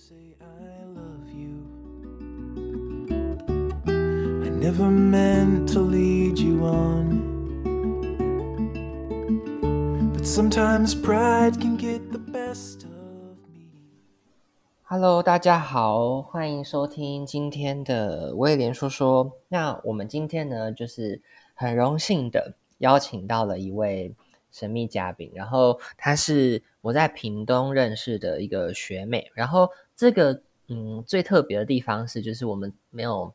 I love you. I never meant to lead you on. But sometimes pride can get the best of me. Hello，大家好，欢迎收听今天的威廉说说。那我们今天呢，就是很荣幸的邀请到了一位神秘嘉宾，然后她是我在屏东认识的一个学妹，然后这个嗯最特别的地方是，就是我们没有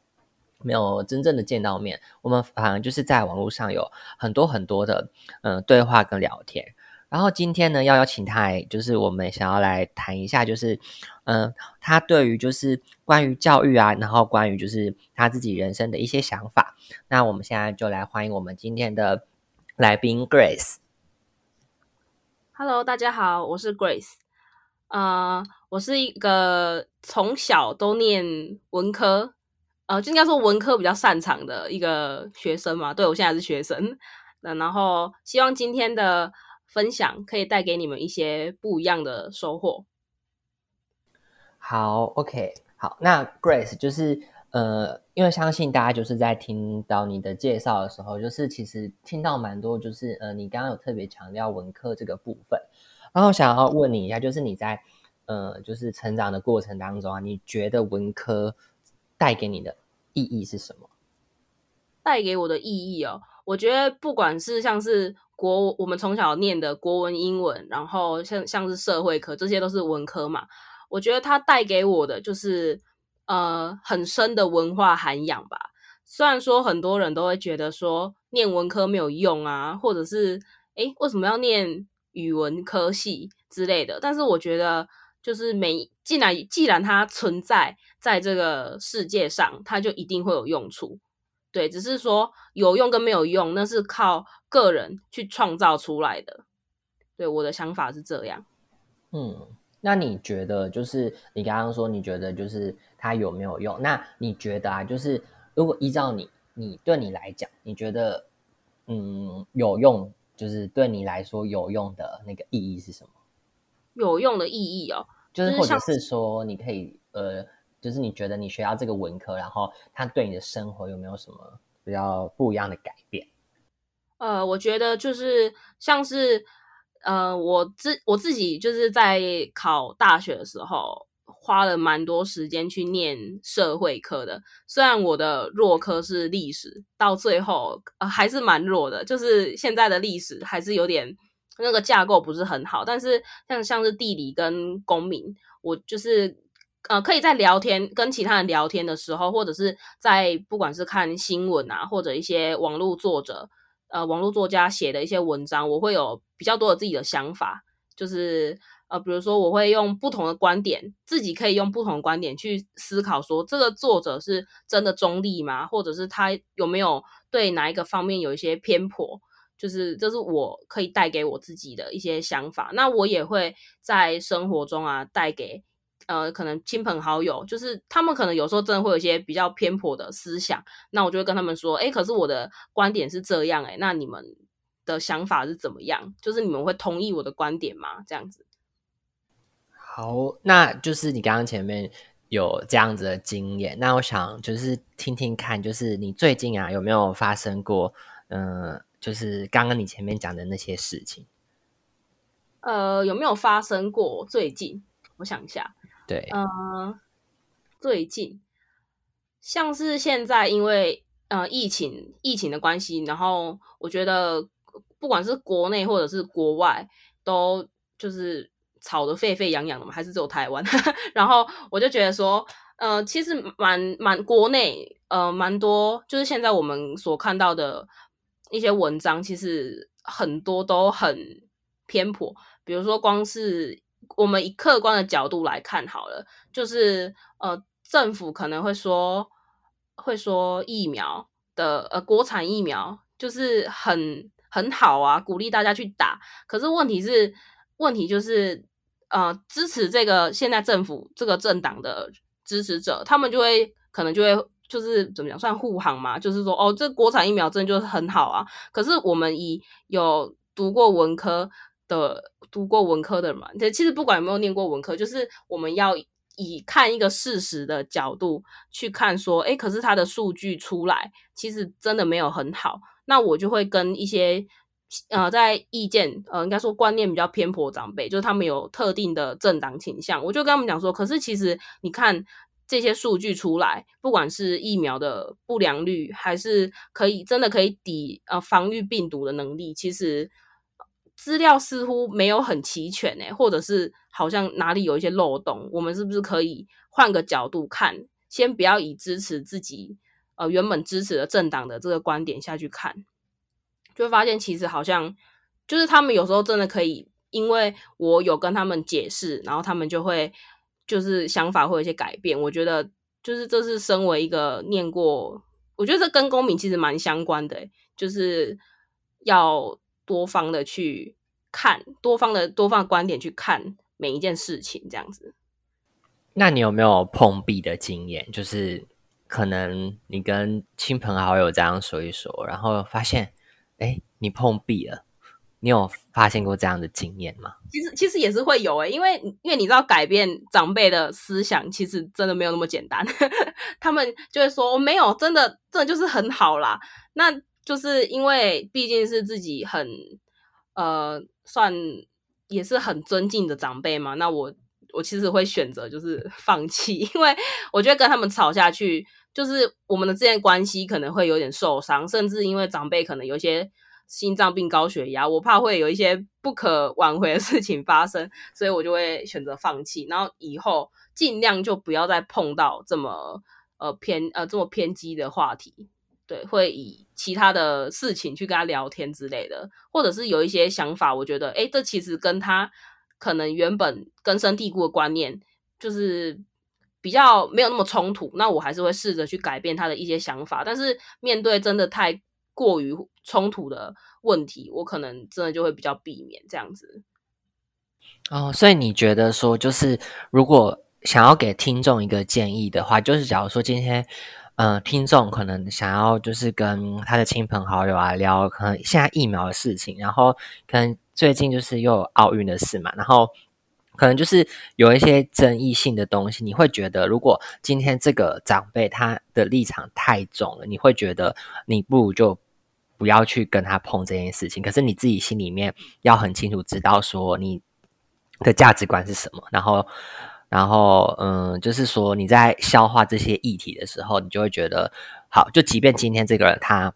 没有真正的见到面，我们反而就是在网络上有很多很多的嗯、对话跟聊天。然后今天呢，要邀请他来，就是我们想要来谈一下，就是，嗯、他对于就是关于教育啊，然后关于就是他自己人生的一些想法。那我们现在就来欢迎我们今天的来宾 Grace。Hello，大家好，我是 Grace。呃，我是一个从小都念文科，呃，就应该说文科比较擅长的一个学生嘛。对我现在是学生，那然后希望今天的分享可以带给你们一些不一样的收获。好，OK，好，那 Grace 就是呃，因为相信大家就是在听到你的介绍的时候，就是其实听到蛮多，就是呃，你刚刚有特别强调文科这个部分，然后想要问你一下，就是你在呃，就是成长的过程当中啊，你觉得文科带给你的意义是什么？带给我的意义哦，我觉得不管是像是国我们从小念的国文、英文，然后像像是社会科，这些都是文科嘛。我觉得它带给我的就是呃很深的文化涵养吧。虽然说很多人都会觉得说念文科没有用啊，或者是诶为什么要念语文科系之类的，但是我觉得就是每既然既然它存在在这个世界上，它就一定会有用处。对，只是说有用跟没有用，那是靠个人去创造出来的。对，我的想法是这样。嗯，那你觉得就是你刚刚说你觉得就是它有没有用？那你觉得啊，就是如果依照你你对你来讲，你觉得嗯有用，就是对你来说有用的那个意义是什么？有用的意义哦，就是或者是说你可以呃，就是你觉得你学到这个文科，然后它对你的生活有没有什么比较不一样的改变？呃，我觉得就是像是呃，我自我自己就是在考大学的时候，花了蛮多时间去念社会科的。虽然我的弱科是历史，到最后呃还是蛮弱的，就是现在的历史还是有点那个架构不是很好。但是像像是地理跟公民，我就是。呃，可以在聊天跟其他人聊天的时候，或者是在不管是看新闻啊，或者一些网络作者呃网络作家写的一些文章，我会有比较多的自己的想法，就是呃，比如说我会用不同的观点，自己可以用不同的观点去思考，说这个作者是真的中立吗？或者是他有没有对哪一个方面有一些偏颇？就是这是我可以带给我自己的一些想法，那我也会在生活中啊带给。呃，可能亲朋好友，就是他们可能有时候真的会有一些比较偏颇的思想，那我就会跟他们说，哎，可是我的观点是这样，哎，那你们的想法是怎么样？就是你们会同意我的观点吗？这样子。好，那就是你刚刚前面有这样子的经验，那我想就是听听看，就是你最近啊有没有发生过，嗯、就是刚刚你前面讲的那些事情？呃，有没有发生过？最近我想一下，对，呃，最近像是现在因为呃疫情疫情的关系，然后我觉得不管是国内或者是国外，都就是吵得沸沸扬扬的嘛，还是只有台湾？然后我就觉得说，呃，其实蛮蛮国内呃蛮多，就是现在我们所看到的一些文章，其实很多都很偏颇。比如说，光是我们以客观的角度来看好了，就是呃，政府可能会说会说疫苗的呃国产疫苗就是很很好啊，鼓励大家去打。可是问题是，问题就是呃，支持这个现在政府这个政党的支持者，他们就会可能就会。就是怎么讲，算护航嘛？就是说，哦，这国产疫苗真的就是很好啊。可是我们以有读过文科的读过文科的人嘛，其实不管有没有念过文科，就是我们要以看一个事实的角度去看，说，哎，可是它的数据出来，其实真的没有很好。那我就会跟一些呃，在意见呃，应该说观念比较偏颇长辈，就是他们有特定的政党倾向，我就跟他们讲说，可是其实你看这些数据出来，不管是疫苗的不良率，还是可以真的可以抵呃防御病毒的能力，其实资料似乎没有很齐全诶，或者是好像哪里有一些漏洞，我们是不是可以换个角度看，先不要以支持自己。呃，原本支持的政党的这个观点下去看，就会发现其实好像就是他们有时候真的可以，因为我有跟他们解释，然后他们就会就是想法会有一些改变。我觉得就是这是身为一个念过，我觉得这跟公民其实蛮相关的，就是要多方的去看，多方的多方观点去看每一件事情，这样子。那你有没有碰壁的经验？就是。可能你跟亲朋好友这样说一说，然后发现，哎，你碰壁了。你有发现过这样的经验吗？其实，其实也是会有诶，因为因为你知道，改变长辈的思想，其实真的没有那么简单。他们就会说，我没有，真的，真的就是很好啦。那就是因为毕竟是自己很呃，算也是很尊敬的长辈嘛。那我我其实会选择就是放弃，因为我觉得跟他们吵下去。就是我们的之间关系可能会有点受伤，甚至因为长辈可能有一些心脏病、高血压，我怕会有一些不可挽回的事情发生，所以我就会选择放弃。然后以后尽量就不要再碰到这么呃偏呃这么偏激的话题，对，会以其他的事情去跟他聊天之类的，或者是有一些想法，我觉得哎，这其实跟他可能原本根深蒂固的观念就是。比较没有那么冲突，那我还是会试着去改变他的一些想法。但是面对真的太过于冲突的问题，我可能真的就会比较避免这样子。哦，所以你觉得说，就是如果想要给听众一个建议的话，就是假如说今天，嗯，听众可能想要就是跟他的亲朋好友啊聊，可能现在疫苗的事情，然后可能最近就是又有奥运的事嘛，然后。可能就是有一些争议性的东西，你会觉得，如果今天这个长辈他的立场太重了，你会觉得你不如就不要去跟他碰这件事情。可是你自己心里面要很清楚知道说你的价值观是什么，然后，然后，嗯，就是说你在消化这些议题的时候，你就会觉得好，就即便今天这个人他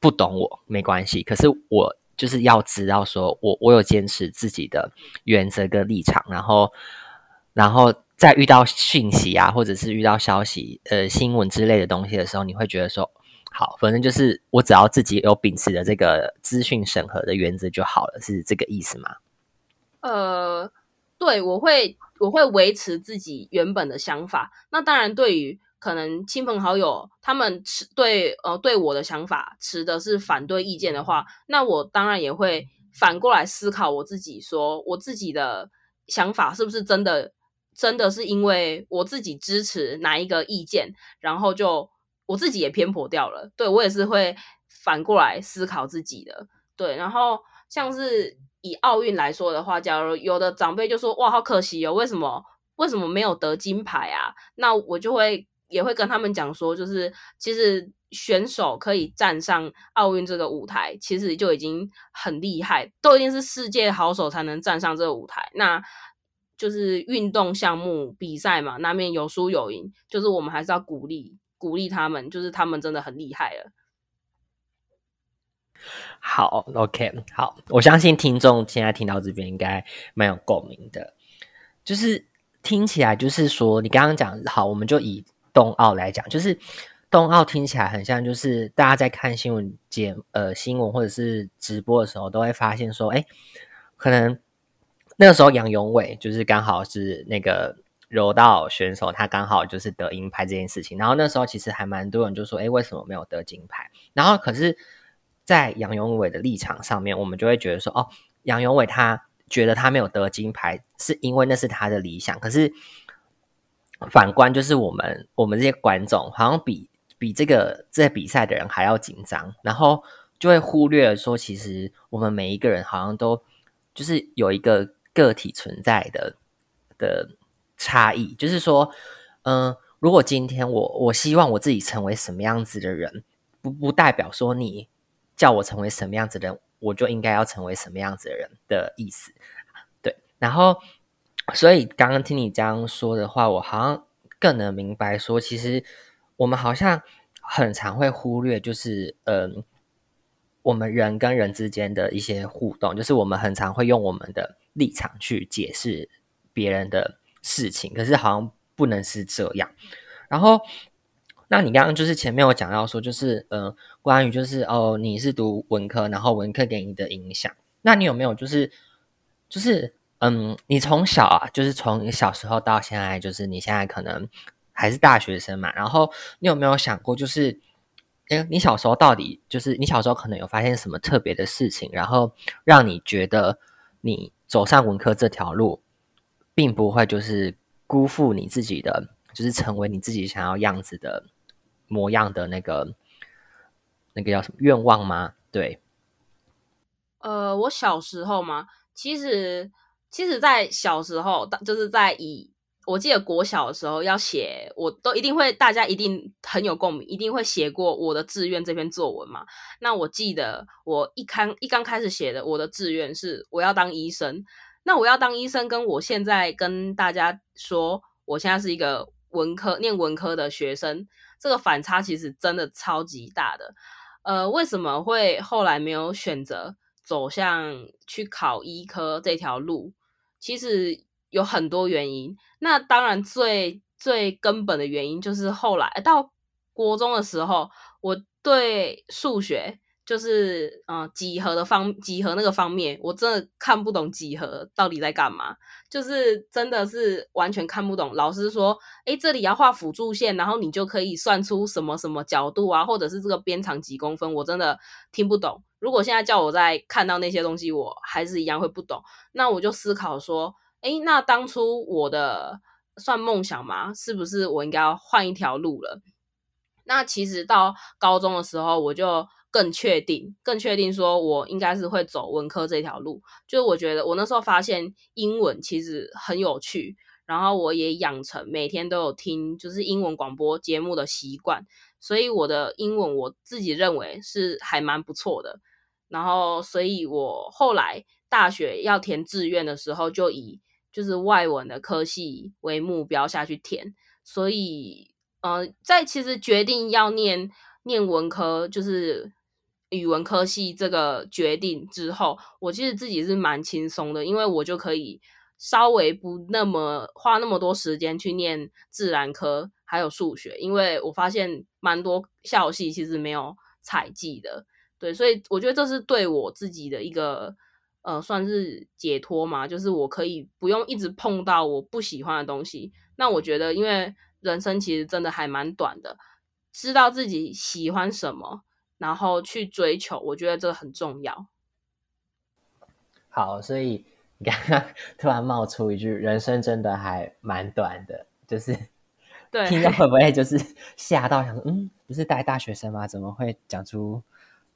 不懂我没关系，可是我。就是要知道，说我我有坚持自己的原则跟立场，然后，然后在遇到讯息啊，或者是遇到消息、呃新闻之类的东西的时候，你会觉得说，好，反正就是我只要自己有秉持的这个资讯审核的原则就好了，是这个意思吗？呃，对，我会我会维持自己原本的想法。那当然，对于。可能亲朋好友他们持对呃对我的想法持的是反对意见的话，那我当然也会反过来思考我自己，说我自己的想法是不是真的真的是因为我自己支持哪一个意见，然后就我自己也偏颇掉了。对我也是会反过来思考自己的。对，然后像是以奥运来说的话，假如有的长辈就说哇好可惜哦，为什么为什么没有得金牌啊？那我就会。也会跟他们讲说，就是其实选手可以站上奥运这个舞台，其实就已经很厉害，都一定是世界好手才能站上这个舞台。那就是运动项目比赛嘛，难免有输有赢，就是我们还是要鼓励鼓励他们，就是他们真的很厉害了。好，OK，好，我相信听众现在听到这边应该蛮有共鸣的，就是听起来就是说，你刚刚讲好，我们就以。冬奥来讲，就是冬奥听起来很像，就是大家在看新闻节呃新闻或者是直播的时候，都会发现说，哎，可能那个时候杨永伟就是刚好是那个柔道选手，他刚好就是得银牌这件事情。然后那时候其实还蛮多人就说，哎，为什么没有得金牌？然后可是，在杨永伟的立场上面，我们就会觉得说，哦，杨永伟他觉得他没有得金牌，是因为那是他的理想，可是。反观就是我们我们这些观众，好像比比这个在比赛的人还要紧张，然后就会忽略了说，其实我们每一个人好像都就是有一个个体存在的的差异，就是说，嗯、如果今天我我希望我自己成为什么样子的人，不不代表说你叫我成为什么样子的人，我就应该要成为什么样子的人的意思。对，然后所以刚刚听你这样说的话，我好像更能明白说，其实我们好像很常会忽略，就是嗯。我们人跟人之间的一些互动，就是我们很常会用我们的立场去解释别人的事情，可是好像不能是这样。然后，那你刚刚就是前面有讲到说，就是呃，关于就是哦，你是读文科，然后文科给你的影响，那你有没有就是就是嗯，你从小啊，就是从你小时候到现在，就是你现在可能还是大学生嘛，然后你有没有想过就是？哎，你小时候到底就是你小时候可能有发现什么特别的事情，然后让你觉得你走上文科这条路，并不会就是辜负你自己的，就是成为你自己想要样子的模样的那个那个叫什么愿望吗？对，呃，我小时候嘛，其实其实，在小时候，就是在以我记得国小的时候要写，我都一定会，大家一定很有共鸣，一定会写过我的志愿这篇作文嘛。那我记得我一开一刚开始写的，我的志愿是我要当医生。那我要当医生，跟我现在跟大家说，我现在是一个文科念文科的学生，这个反差其实真的超级大的。呃，为什么会后来没有选择走向去考医科这条路？其实有很多原因。那当然最最根本的原因就是后来到国中的时候，我对数学就是呃几何的方几何那个方面，我真的看不懂几何到底在干嘛，就是真的是完全看不懂。老师说，诶，这里要画辅助线，然后你就可以算出什么什么角度啊，或者是这个边长几公分，我真的听不懂。如果现在叫我再看到那些东西，我还是一样会不懂。那我就思考说。哎，那当初我的算梦想吗？是不是我应该要换一条路了？那其实到高中的时候，我就更确定，更确定说我应该是会走文科这条路。就是我觉得我那时候发现英文其实很有趣，然后我也养成每天都有听就是英文广播节目的习惯，所以我的英文我自己认为是还蛮不错的。然后，所以我后来大学要填志愿的时候，就以就是外文的科系为目标下去填，所以呃，在其实决定要念念文科，就是语文科系这个决定之后，我其实自己是蛮轻松的，因为我就可以稍微不那么花那么多时间去念自然科还有数学，因为我发现蛮多校系其实没有采集的，对，所以我觉得这是对我自己的一个。呃，算是解脱嘛，就是我可以不用一直碰到我不喜欢的东西。那我觉得，因为人生其实真的还蛮短的，知道自己喜欢什么，然后去追求，我觉得这很重要。好，所以你刚刚 突然冒出一句“人生真的还蛮短的”，就是 对，听到会不会就是吓到，想说嗯，不是带大学生吗？怎么会讲出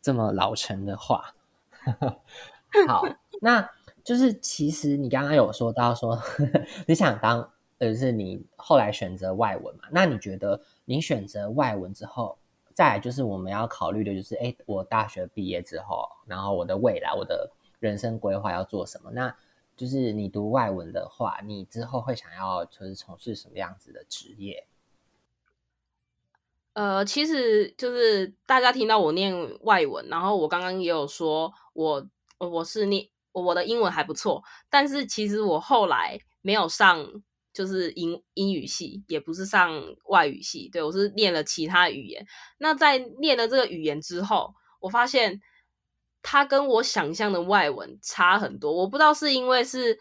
这么老成的话？好，那就是其实你刚刚有说到说 你想当，呃，是你后来选择外文嘛？那你觉得你选择外文之后，再来就是我们要考虑的就是，哎，我大学毕业之后，然后我的未来，我的人生规划要做什么？那就是你读外文的话，你之后会想要就是从事什么样子的职业？呃，其实就是大家听到我念外文，然后我刚刚也有说我。我是念我的英文还不错，但是其实我后来没有上就是英英语系，也不是上外语系，对我是念了其他语言。那在念了这个语言之后，我发现它跟我想象的外文差很多。我不知道是因为是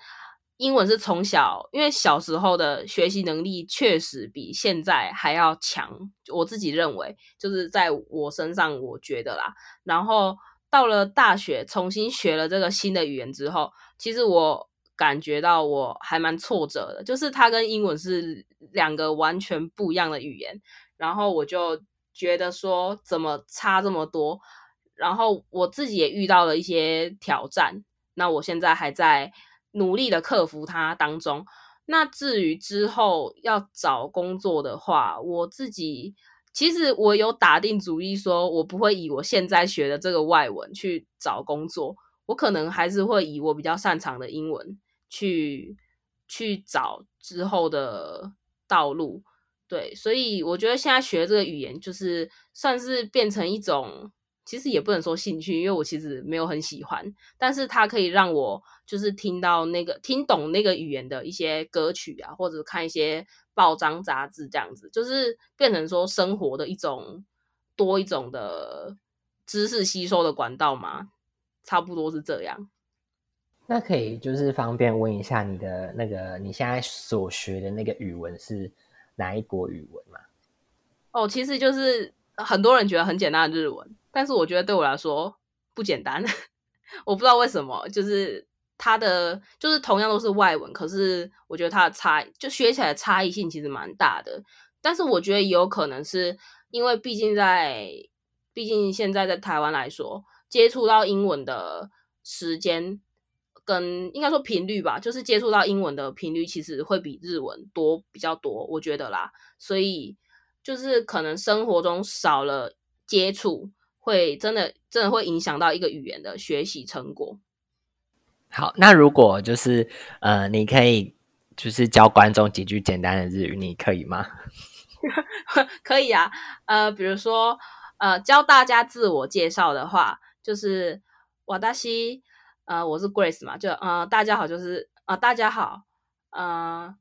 英文是从小，因为小时候的学习能力确实比现在还要强，我自己认为就是在我身上我觉得啦，然后。到了大学，重新学了这个新的语言之后，其实我感觉到我还蛮挫折的，就是它跟英文是两个完全不一样的语言，然后我就觉得说怎么差这么多，然后我自己也遇到了一些挑战，那我现在还在努力的克服它当中。那至于之后要找工作的话，我自己其实我有打定主意，说我不会以我现在学的这个外文去找工作，我可能还是会以我比较擅长的英文去去找之后的道路。对，所以我觉得现在学这个语言，就是算是变成一种。其实也不能说兴趣，因为我其实没有很喜欢，但是它可以让我就是听到那个听懂那个语言的一些歌曲啊，或者看一些报章杂志这样子，就是变成说生活的一种多一种的知识吸收的管道嘛，差不多是这样。那可以就是方便问一下你的那个你现在所学的那个语文是哪一国语文吗？哦，其实就是很多人觉得很简单的日文。但是我觉得对我来说不简单，我不知道为什么，就是它的就是同样都是外文，可是我觉得它的差就学起来差异性其实蛮大的。但是我觉得也有可能是因为毕竟在毕竟现在在台湾来说，接触到英文的时间跟应该说频率吧，就是接触到英文的频率其实会比日文多比较多，我觉得啦，所以就是可能生活中少了接触。会真的真的会影响到一个语言的学习成果。好，那如果就是呃，你可以就是教观众几句简单的日语，你可以吗？可以啊，呃，比如说呃，教大家自我介绍的话，就是瓦达西，呃，我是 Grace 嘛，就呃，大家好，就是啊，大家好，呃，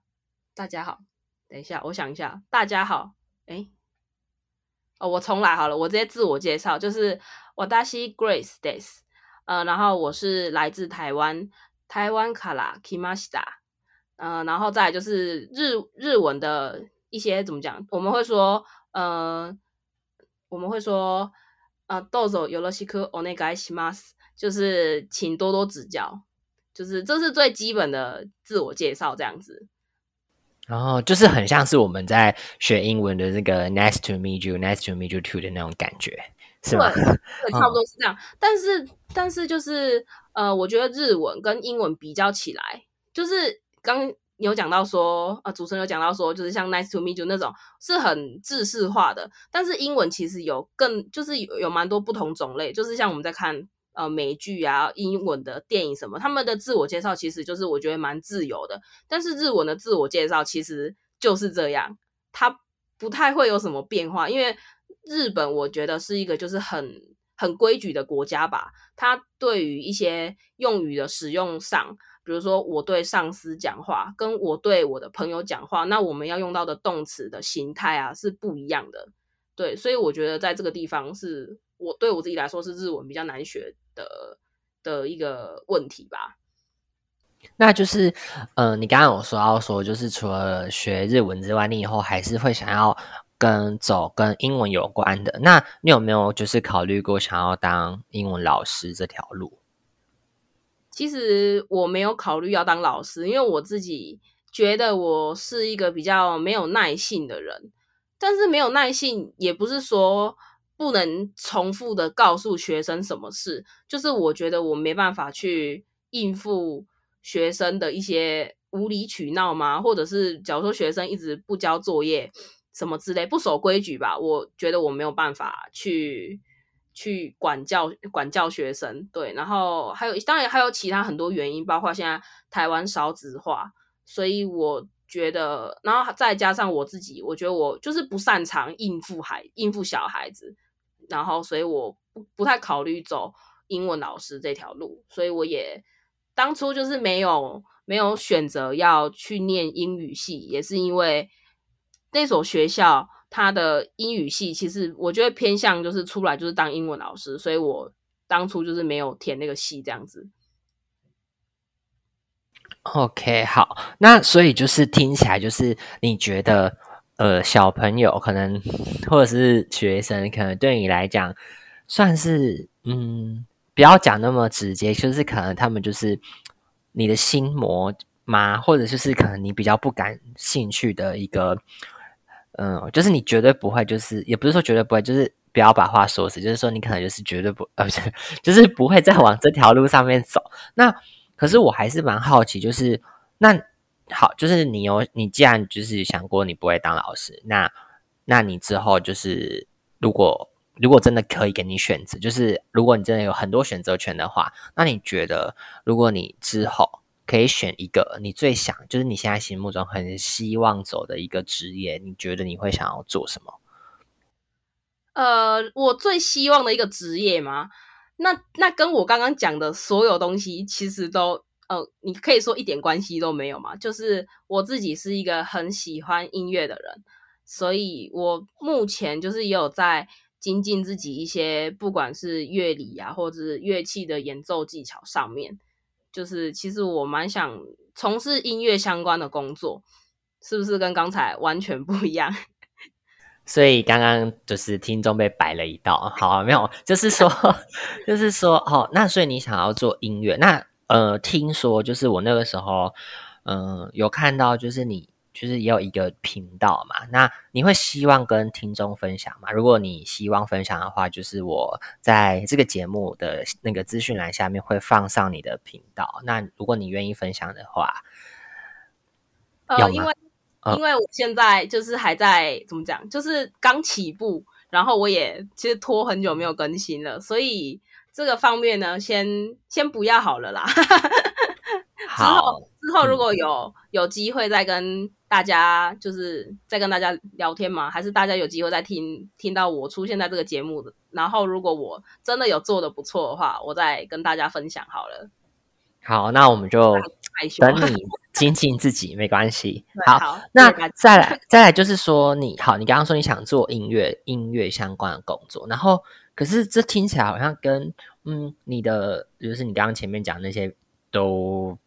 大家好，等一下，我想一下，大家好，哎。哦，我重来好了，我直接自我介绍，就是我大西 Grace Days，呃，然后我是来自台湾，台湾卡拉 Kimashita，呃，然后再就是日日文的一些怎么讲，我们会说，呃，我们会说，呃，どうぞよろしくお願いします，就是请多多指教，就是这是最基本的自我介绍这样子。 然后就是很像是我们在学英文的那个 “nice to meet you”，“nice to meet you too” 的那种感觉，是吗？对，差不多是这样。但是，但是就是呃，我觉得日文跟英文比较起来，就是刚有讲到说，呃，主持人有讲到说，就是像 “nice to meet you” 那种是很制式化的。但是英文其实有更，就是有有蛮多不同种类，就是像我们在看。呃，美剧啊，英文的电影什么，他们的自我介绍其实就是我觉得蛮自由的。但是日文的自我介绍其实就是这样，它不太会有什么变化。因为日本我觉得是一个就是很很规矩的国家吧。它对于一些用语的使用上，比如说我对上司讲话，跟我对我的朋友讲话，那我们要用到的动词的形态啊是不一样的。对，所以我觉得在这个地方是我对我自己来说是日文比较难学。的的一个问题吧，那就是，嗯，你刚刚有说到说，就是除了学日文之外，你以后还是会想要跟走跟英文有关的。那你有没有就是考虑过想要当英文老师这条路？其实我没有考虑要当老师，因为我自己觉得我是一个比较没有耐性的人，但是没有耐性也不是说。不能重复的告诉学生什么事，就是我觉得我没办法去应付学生的一些无理取闹吗？或者是假如说学生一直不交作业什么之类，不守规矩吧？我觉得我没有办法去去管教管教学生。对，然后还有当然还有其他很多原因，包括现在台湾少子化，所以我觉得，然后再加上我自己，我觉得我就是不擅长应付孩应付小孩子。然后，所以我不不太考虑走英文老师这条路，所以我也当初就是没有没有选择要去念英语系，也是因为那所学校它的英语系其实我觉得偏向就是出来就是当英文老师，所以我当初就是没有填那个系这样子。OK，好，那所以就是听起来就是你觉得。呃，小朋友可能或者是学生，可能对你来讲算是嗯，不要讲那么直接，就是可能他们就是你的心魔吗？或者就是可能你比较不感兴趣的一个，嗯，就是你绝对不会，就是也不是说绝对不会，就是不要把话说死，就是说你可能就是绝对不，呃，不是，就是不会再往这条路上面走。那可是我还是蛮好奇，就是那好，就是你有你既然就是想过你不会当老师，那那你之后就是如果如果真的可以给你选择，就是如果你真的有很多选择权的话，那你觉得如果你之后可以选一个你最想，就是你现在心目中很希望走的一个职业，你觉得你会想要做什么？呃，我最希望的一个职业吗？那那跟我刚刚讲的所有东西，其实都呃，你可以说一点关系都没有嘛。就是我自己是一个很喜欢音乐的人，所以我目前就是也有在精进自己一些，不管是乐理啊，或者是乐器的演奏技巧上面。就是其实我蛮想从事音乐相关的工作，是不是跟刚才完全不一样？所以刚刚就是听众被摆了一道，好，没有，就是说，就是说，哦，那所以你想要做音乐，那呃，听说就是我那个时候，嗯，有看到就是你就是也有一个频道嘛，那你会希望跟听众分享吗？如果你希望分享的话，就是我在这个节目的那个资讯栏下面会放上你的频道，那如果你愿意分享的话，呃，因为。因为我现在就是还在怎么讲，就是刚起步，然后我也其实拖很久没有更新了，所以这个方面呢，先先不要好了啦。之后之后如果有有机会再跟大家，就是再跟大家聊天嘛，还是大家有机会再听听到我出现在这个节目的，然后如果我真的有做的不错的话，我再跟大家分享好了。好，那我们就等你。精进自己没关系。好，那再来再来就是说，你好，你刚刚说你想做音乐音乐相关的工作，然后可是这听起来好像跟嗯你的就是你刚刚前面讲那些都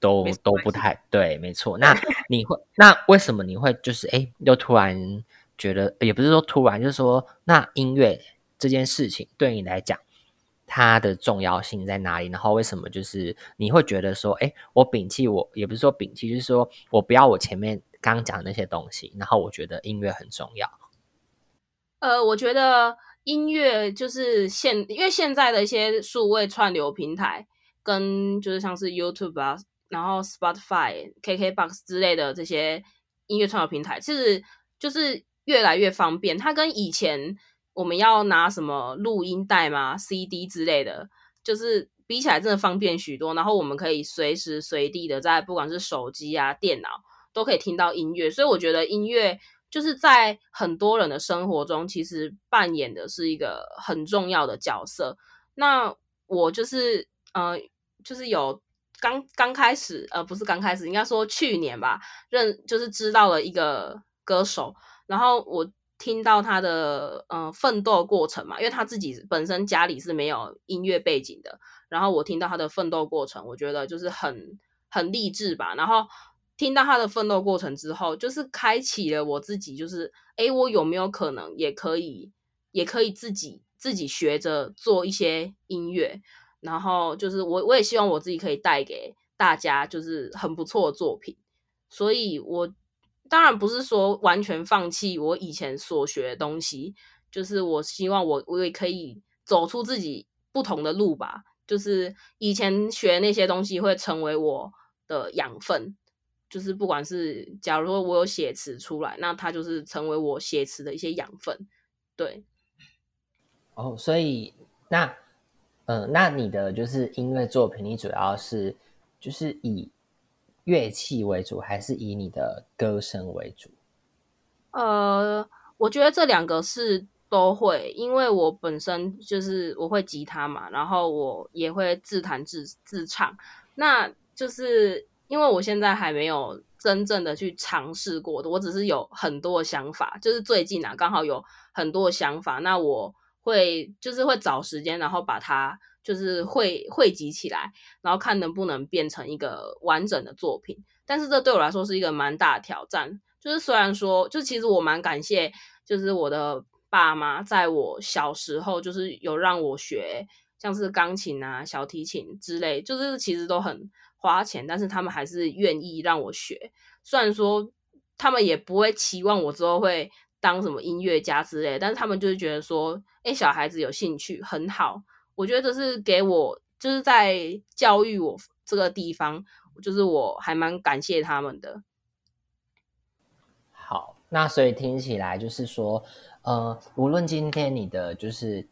都都不太对，没错。那你会那为什么你会就是哎又突然觉得也不是说突然，就是说那音乐这件事情对你来讲。它的重要性在哪里？然后为什么就是你会觉得说，哎，我摒弃我也不是说摒弃，就是说我不要我前面刚讲的那些东西，然后我觉得音乐很重要。呃，我觉得音乐就是现，因为现在的一些数位串流平台，跟就是像是 YouTube 啊，然后 Spotify、KKBox 之类的这些音乐串流平台，其实就是越来越方便。它跟以前。我们要拿什么录音带吗？CD 之类的，就是比起来真的方便许多。然后我们可以随时随地的在不管是手机啊、电脑都可以听到音乐。所以我觉得音乐就是在很多人的生活中，其实扮演的是一个很重要的角色。那我就是呃，就是有刚刚开始，呃，不是刚开始，应该说去年吧，认就是知道了一个歌手，然后我。听到他的呃奋斗过程嘛，因为他自己本身家里是没有音乐背景的，然后我听到他的奋斗过程，我觉得就是很很励志吧。然后听到他的奋斗过程之后，就是开启了我自己，就是诶，我有没有可能也可以，也可以自己自己学着做一些音乐，然后就是我我也希望我自己可以带给大家就是很不错的作品，所以我。当然不是说完全放弃我以前所学的东西，就是我希望我我也可以走出自己不同的路吧。就是以前学那些东西会成为我的养分，就是不管是假如说我有写词出来，那它就是成为我写词的一些养分。对。哦，所以那嗯，那你的就是音乐作品，你主要是就是以。乐器为主，还是以你的歌声为主？呃，我觉得这两个是都会，因为我本身就是我会吉他嘛，然后我也会自弹自自唱。那就是因为我现在还没有真正的去尝试过的，我只是有很多想法。就是最近啊，刚好有很多想法，那我会就是会找时间，然后把它。就是汇汇集起来，然后看能不能变成一个完整的作品。但是这对我来说是一个蛮大的挑战。就是虽然说，就其实我蛮感谢，就是我的爸妈在我小时候就是有让我学，像是钢琴啊、小提琴之类，就是其实都很花钱，但是他们还是愿意让我学。虽然说他们也不会期望我之后会当什么音乐家之类，但是他们就是觉得说，哎，小孩子有兴趣很好。我觉得这是给我就是在教育我这个地方，就是我还蛮感谢他们的。好，那所以听起来就是说，呃，无论今天你的就是，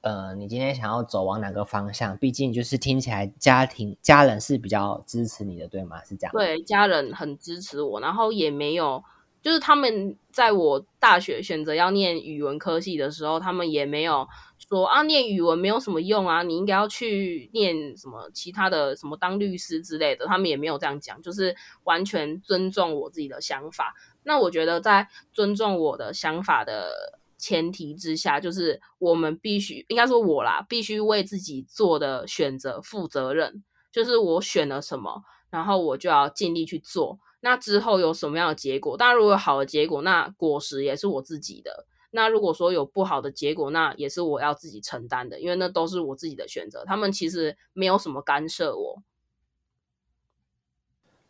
呃，你今天想要走往哪个方向，毕竟就是听起来家庭家人是比较支持你的，对吗？是这样？，对，家人很支持我，然后也没有，就是他们在我大学选择要念语文科系的时候，他们也没有说啊，念语文没有什么用啊，你应该要去念什么其他的，什么当律师之类的，他们也没有这样讲，就是完全尊重我自己的想法。那我觉得在尊重我的想法的前提之下，就是我们必须，应该说我啦，必须为自己做的选择负责任。就是我选了什么，然后我就要尽力去做。那之后有什么样的结果？当然，如果有好的结果，那果实也是我自己的。那如果说有不好的结果，那也是我要自己承担的，因为那都是我自己的选择。他们其实没有什么干涉我。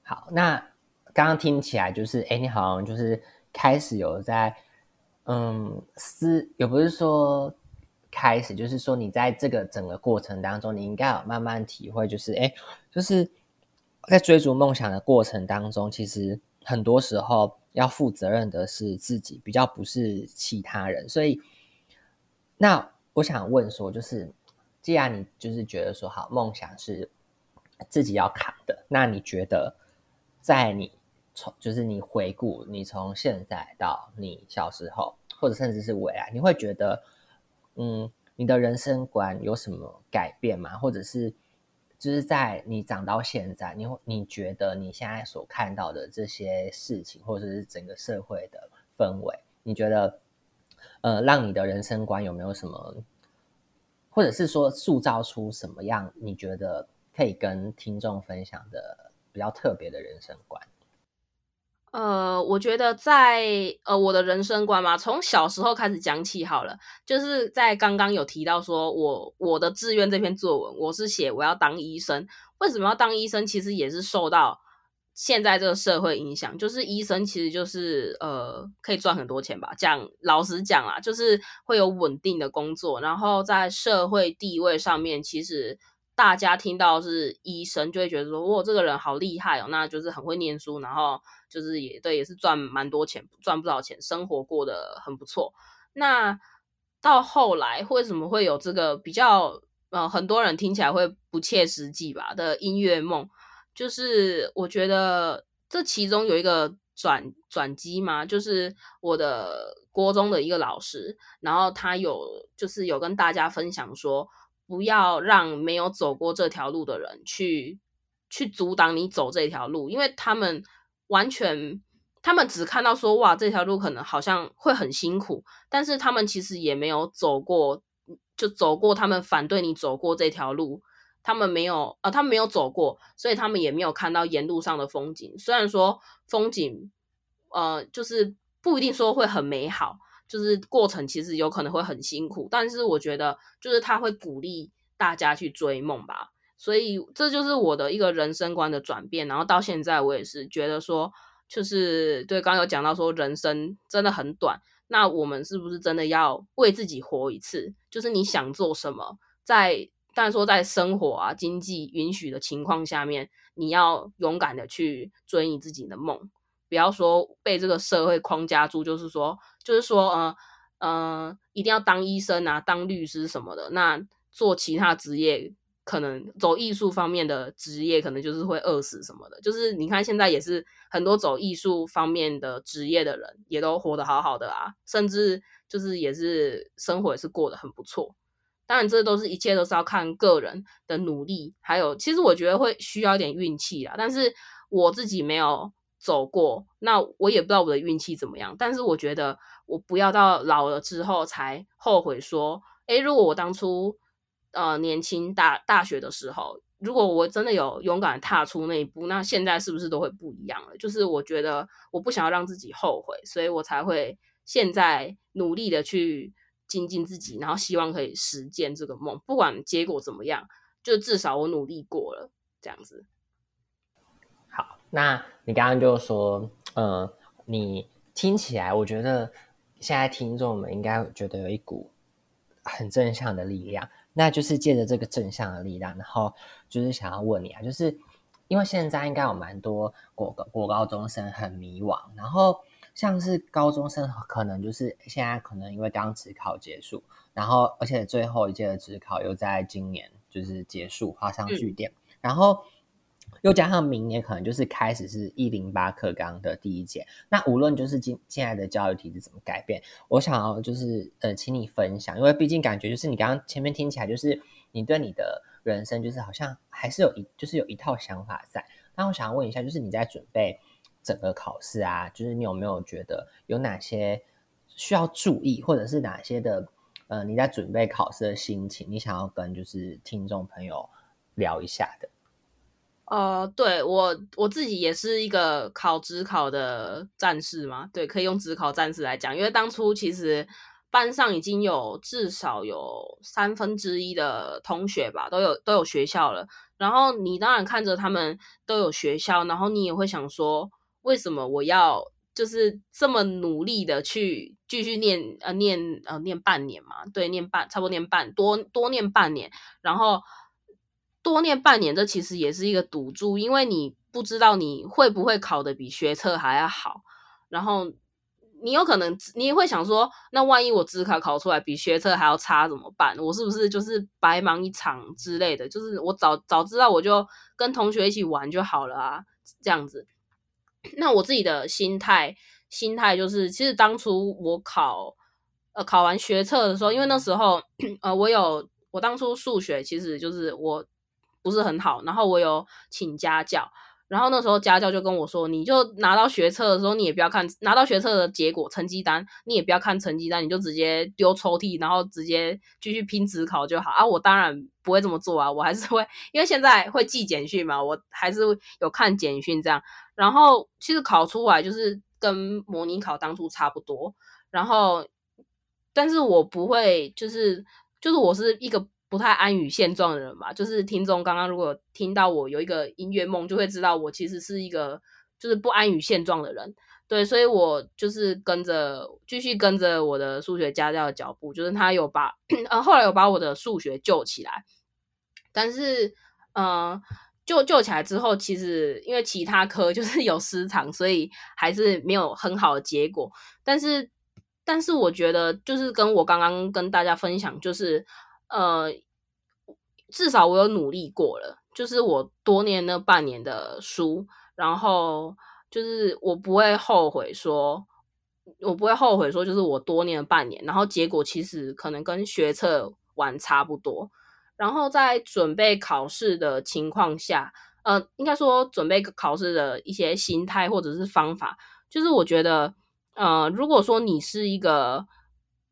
好，那刚刚听起来就是，哎，你好像就是开始有在，嗯，思，也不是说开始，就是说你在这个整个过程当中，你应该有慢慢体会，就是，哎，就是在追逐梦想的过程当中，其实很多时候要负责任的是自己，比较不是其他人。所以，那我想问说，就是既然你就是觉得说，好，梦想是自己要扛的，那你觉得？在你从就是你回顾你从现在到你小时候，或者甚至是未来，你会觉得，嗯，你的人生观有什么改变吗？或者是就是在你长到现在，你你觉得你现在所看到的这些事情，或者是整个社会的氛围，你觉得呃，让你的人生观有没有什么，或者是说塑造出什么样你觉得可以跟听众分享的？比较特别的人生观，呃，我觉得在呃我的人生观嘛，从小时候开始讲起好了。就是在刚刚有提到说我我的志愿这篇作文，我是写我要当医生。为什么要当医生？其实也是受到现在这个社会影响。就是医生其实就是呃可以赚很多钱吧。讲老实讲啊，就是会有稳定的工作，然后在社会地位上面，其实。大家听到是医生，就会觉得说，哇，这个人好厉害哦，那就是很会念书，然后就是也对，也是赚蛮多钱，赚不少钱，生活过得很不错。那到后来为什么会有这个比较呃，很多人听起来会不切实际吧的音乐梦？就是我觉得这其中有一个转转机嘛，就是我的国中的一个老师，然后他有就是有跟大家分享说。不要让没有走过这条路的人去去阻挡你走这条路，因为他们完全，他们只看到说哇，这条路可能好像会很辛苦，但是他们其实也没有走过，就走过他们反对你走过这条路，他们没有啊，他们没有走过，所以他们也没有看到沿路上的风景。虽然说风景，呃，就是不一定说会很美好。就是过程其实有可能会很辛苦，但是我觉得就是他会鼓励大家去追梦吧，所以这就是我的一个人生观的转变。然后到现在我也是觉得说，就是对刚有讲到说人生真的很短，那我们是不是真的要为自己活一次？就是你想做什么，在当然说在生活啊经济允许的情况下面，你要勇敢的去追你自己的梦。不要说被这个社会框架住，就是说，就是说，呃，呃，一定要当医生啊，当律师什么的。那做其他职业，可能走艺术方面的职业，可能就是会饿死什么的。就是你看，现在也是很多走艺术方面的职业的人，也都活得好好的啊，甚至就是也是生活也是过得很不错。当然，这都是一切都是要看个人的努力，还有其实我觉得会需要一点运气啦。但是我自己没有。走过，那我也不知道我的运气怎么样，但是我觉得我不要到老了之后才后悔说，诶，如果我当初呃年轻大大学的时候，如果我真的有勇敢踏出那一步，那现在是不是都会不一样了？就是我觉得我不想要让自己后悔，所以我才会现在努力的去精进自己，然后希望可以实践这个梦，不管结果怎么样，就至少我努力过了，这样子。好，那你刚刚就说，呃，你听起来，我觉得现在听众们应该觉得有一股很正向的力量，那就是借着这个正向的力量，然后就是想要问你啊，就是因为现在应该有蛮多国国高中生很迷惘，然后像是高中生可能就是现在可能因为刚职考结束，然后而且最后一届的职考又在今年就是结束画上句点，然后。又加上明年可能就是开始是一零八课纲的第一节，那无论就是今现在的教育体制怎么改变，我想要就是呃，请你分享，因为毕竟感觉就是你刚刚前面听起来就是你对你的人生就是好像还是有一就是有一套想法在。那我想要问一下，就是你在准备整个考试啊，就是你有没有觉得有哪些需要注意，或者是哪些的呃你在准备考试的心情，你想要跟就是听众朋友聊一下的？呃，对我我自己也是一个考职考的战士嘛，对，可以用职考战士来讲，因为当初其实班上已经有至少有三分之一的同学吧，都有都有学校了，然后你当然看着他们都有学校，然后你也会想说，为什么我要就是这么努力的去继续念呃念呃念半年嘛，对，念半差不多念半多多念半年，然后。多念半年，这其实也是一个赌注，因为你不知道你会不会考的比学测还要好，然后你有可能你会想说，那万一我自考考出来比学测还要差怎么办？我是不是就是白忙一场之类的？就是我早早知道我就跟同学一起玩就好了啊，这样子。那我自己的心态心态就是，其实当初我考呃考完学测的时候，因为那时候 呃我有我当初数学其实就是我。不是很好，然后我有请家教，然后那时候家教就跟我说，你就拿到学测的时候，你也不要看拿到学测的结果成绩单，你也不要看成绩单，你就直接丢抽屉，然后直接继续拼职考就好啊。我当然不会这么做啊，我还是会，因为现在会寄简讯嘛，我还是有看简讯这样。然后其实考出来就是跟模拟考当初差不多，然后但是我不会，就是就是我是一个。不太安于现状的人吧，就是听众刚刚如果听到我有一个音乐梦，就会知道我其实是一个就是不安于现状的人。对，所以我就是跟着继续跟着我的数学家教的脚步，就是他有把呃后来有把我的数学救起来，但是呃救救起来之后，其实因为其他科就是有失常，所以还是没有很好的结果。但是但是我觉得就是跟我刚刚跟大家分享就是。呃，至少我有努力过了，就是我多念那半年的书，然后就是我不会后悔说，我不会后悔说，就是我多念了半年，然后结果其实可能跟学测完差不多，然后在准备考试的情况下，呃，应该说准备考试的一些心态或者是方法，就是我觉得，呃，如果说你是一个。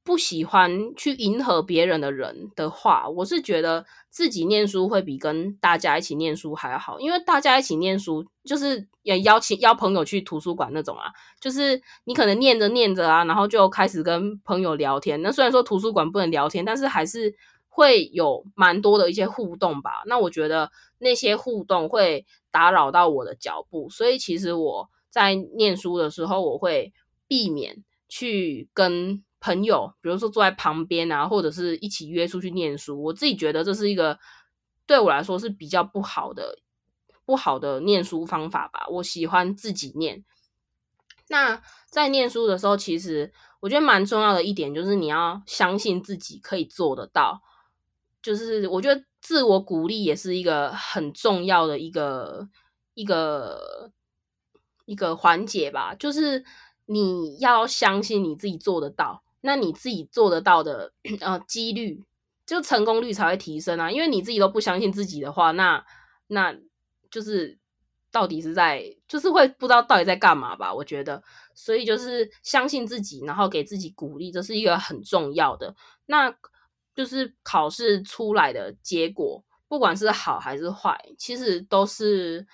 不喜欢去迎合别人的人的话，我是觉得自己念书会比跟大家一起念书还好，因为大家一起念书就是也邀请邀朋友去图书馆那种啊，就是你可能念着念着啊，然后就开始跟朋友聊天。那虽然说图书馆不能聊天，但是还是会有蛮多的一些互动吧。那我觉得那些互动会打扰到我的脚步，所以其实我在念书的时候，我会避免去跟。朋友，比如说坐在旁边啊，或者是一起约出去念书，我自己觉得这是一个对我来说是比较不好的、不好的念书方法吧。我喜欢自己念。那在念书的时候，其实我觉得蛮重要的一点就是你要相信自己可以做得到。就是我觉得自我鼓励也是一个很重要的一个一个一个环节吧。就是你要相信你自己做得到。那你自己做得到的，呃，几率就成功率才会提升啊！因为你自己都不相信自己的话，那那就是到底是在，就是会不知道到底在干嘛吧？我觉得，所以就是相信自己，然后给自己鼓励，这是一个很重要的。那就是考试出来的结果，不管是好还是坏，其实都是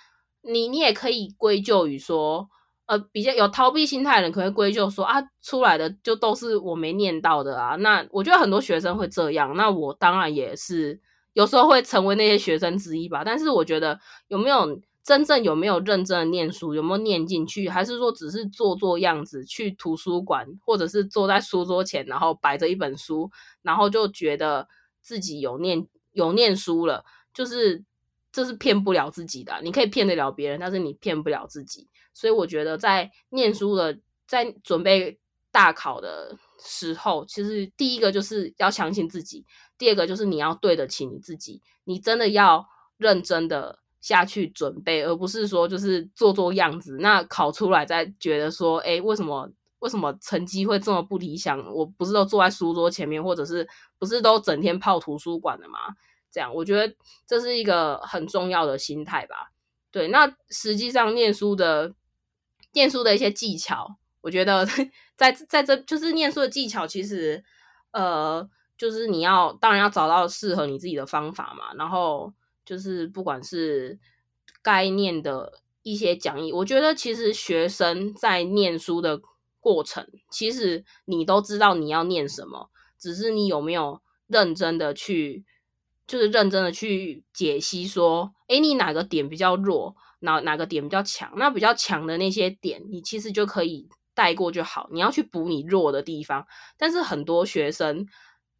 你，你也可以归咎于说。呃，比较有逃避心态的人，可能归咎说啊，出来的就都是我没念到的啊。那我觉得很多学生会这样，那我当然也是有时候会成为那些学生之一吧。但是我觉得有没有真正有没有认真的念书，有没有念进去，还是说只是做做样子去图书馆，或者是坐在书桌前，然后摆着一本书，然后就觉得自己有念有念书了，就是这是骗不了自己的。你可以骗得了别人，但是你骗不了自己。所以我觉得在念书的，在准备大考的时候，其实第一个就是要相信自己，第二个就是你要对得起你自己，你真的要认真的下去准备，而不是说就是做做样子。那考出来再觉得说，哎，为什么为什么成绩会这么不理想？我不是都坐在书桌前面，或者是不是都整天泡图书馆的吗？这样，我觉得这是一个很重要的心态吧。对，那实际上念书的念书的一些技巧，我觉得 在在这就是念书的技巧，其实呃，就是你要当然要找到适合你自己的方法嘛。然后就是不管是该念的一些讲义，我觉得其实学生在念书的过程，其实你都知道你要念什么，只是你有没有认真的去。就是认真的去解析，说，哎，你哪个点比较弱，哪哪个点比较强？那比较强的那些点，你其实就可以带过就好。你要去补你弱的地方，但是很多学生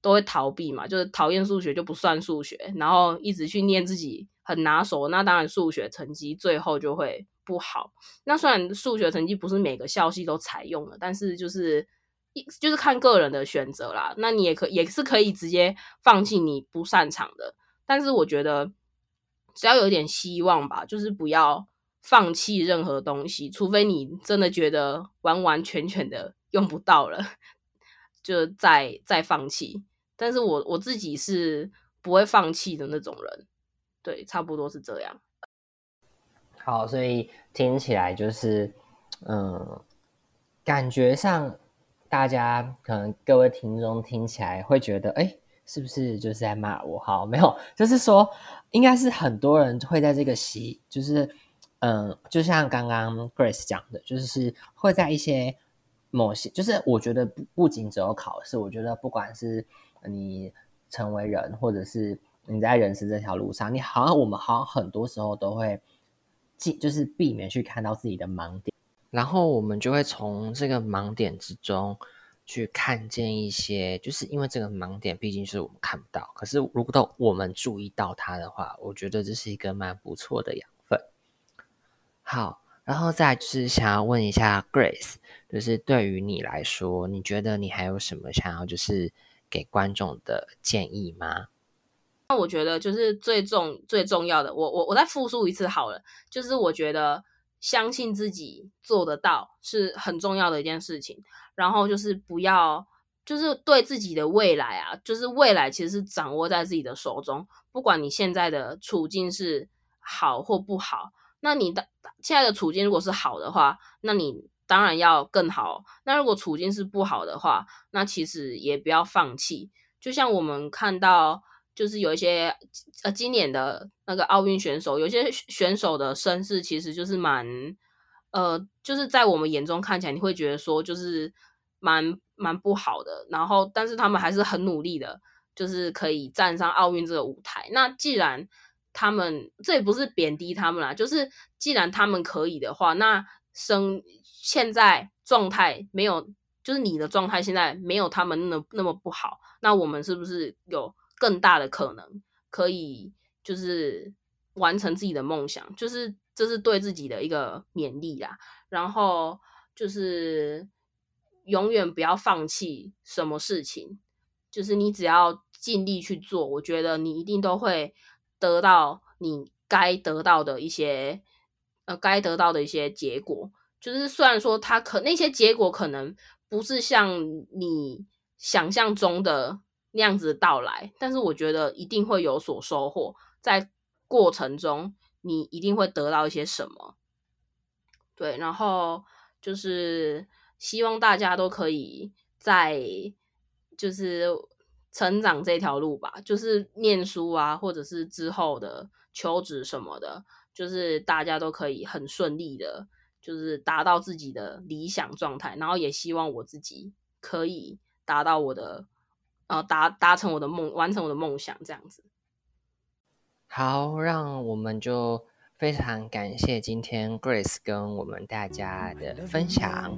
都会逃避嘛，就是讨厌数学就不算数学，然后一直去念自己很拿手，那当然数学成绩最后就会不好。那虽然数学成绩不是每个校系都采用的，但是就是。一就是看个人的选择啦，那你也可也是可以直接放弃你不擅长的，但是我觉得只要有点希望吧，就是不要放弃任何东西，除非你真的觉得完完全全的用不到了，就再再放弃。但是我我自己是不会放弃的那种人，对，差不多是这样。好，所以听起来就是，嗯，感觉上。大家可能各位听众听起来会觉得，哎，是不是就是在骂我？好，没有，就是说，应该是很多人会在这个习，就是，嗯，就像刚刚 Grace 讲的，就是会在一些某些，就是我觉得不不仅只有考试，我觉得不管是你成为人，或者是你在人生这条路上，你好像我们好像很多时候都会避，就是避免去看到自己的盲点。然后我们就会从这个盲点之中去看见一些，就是因为这个盲点毕竟是我们看不到，可是如果我们注意到它的话，我觉得这是一个蛮不错的养分。好，然后再就是想要问一下 Grace，就是对于你来说，你觉得你还有什么想要就是给观众的建议吗？那我觉得就是最重最重要的，我我我再复述一次好了，就是我觉得。相信自己做得到是很重要的一件事情，然后就是不要，就是对自己的未来啊，就是未来其实是掌握在自己的手中。不管你现在的处境是好或不好，那你的现在的处境如果是好的话，那你当然要更好。那如果处境是不好的话，那其实也不要放弃。就像我们看到。就是有一些呃，今年的那个奥运选手，有些选手的身世其实就是蛮呃，就是在我们眼中看起来，你会觉得说就是蛮蛮不好的。然后，但是他们还是很努力的，就是可以站上奥运这个舞台。那既然他们这也不是贬低他们啦，就是既然他们可以的话，那生现在状态没有，就是你的状态现在没有他们那么那么不好，那我们是不是有？更大的可能可以就是完成自己的梦想，就是这是对自己的一个勉励啦。然后就是永远不要放弃什么事情，就是你只要尽力去做，我觉得你一定都会得到你该得到的一些呃该得到的一些结果。就是虽然说他可那些结果可能不是像你想象中的。那样子的到来，但是我觉得一定会有所收获，在过程中你一定会得到一些什么。对，然后就是希望大家都可以在就是成长这条路吧，就是念书啊，或者是之后的求职什么的，就是大家都可以很顺利的，就是达到自己的理想状态。然后也希望我自己可以达到我的。然后达达成我的梦，完成我的梦想，这样子。好，让我们就非常感谢今天 Grace 跟我们大家的分享。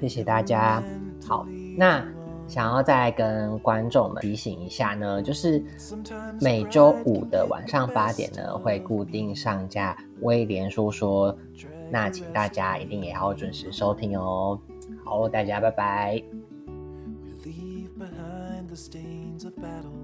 谢谢大家。好，那想要再跟观众们提醒一下呢，就是每周五的晚上八点呢，会固定上架威廉叔说那请大家一定也要准时收听哦。好，大家拜拜。We leave behind the stains of battle.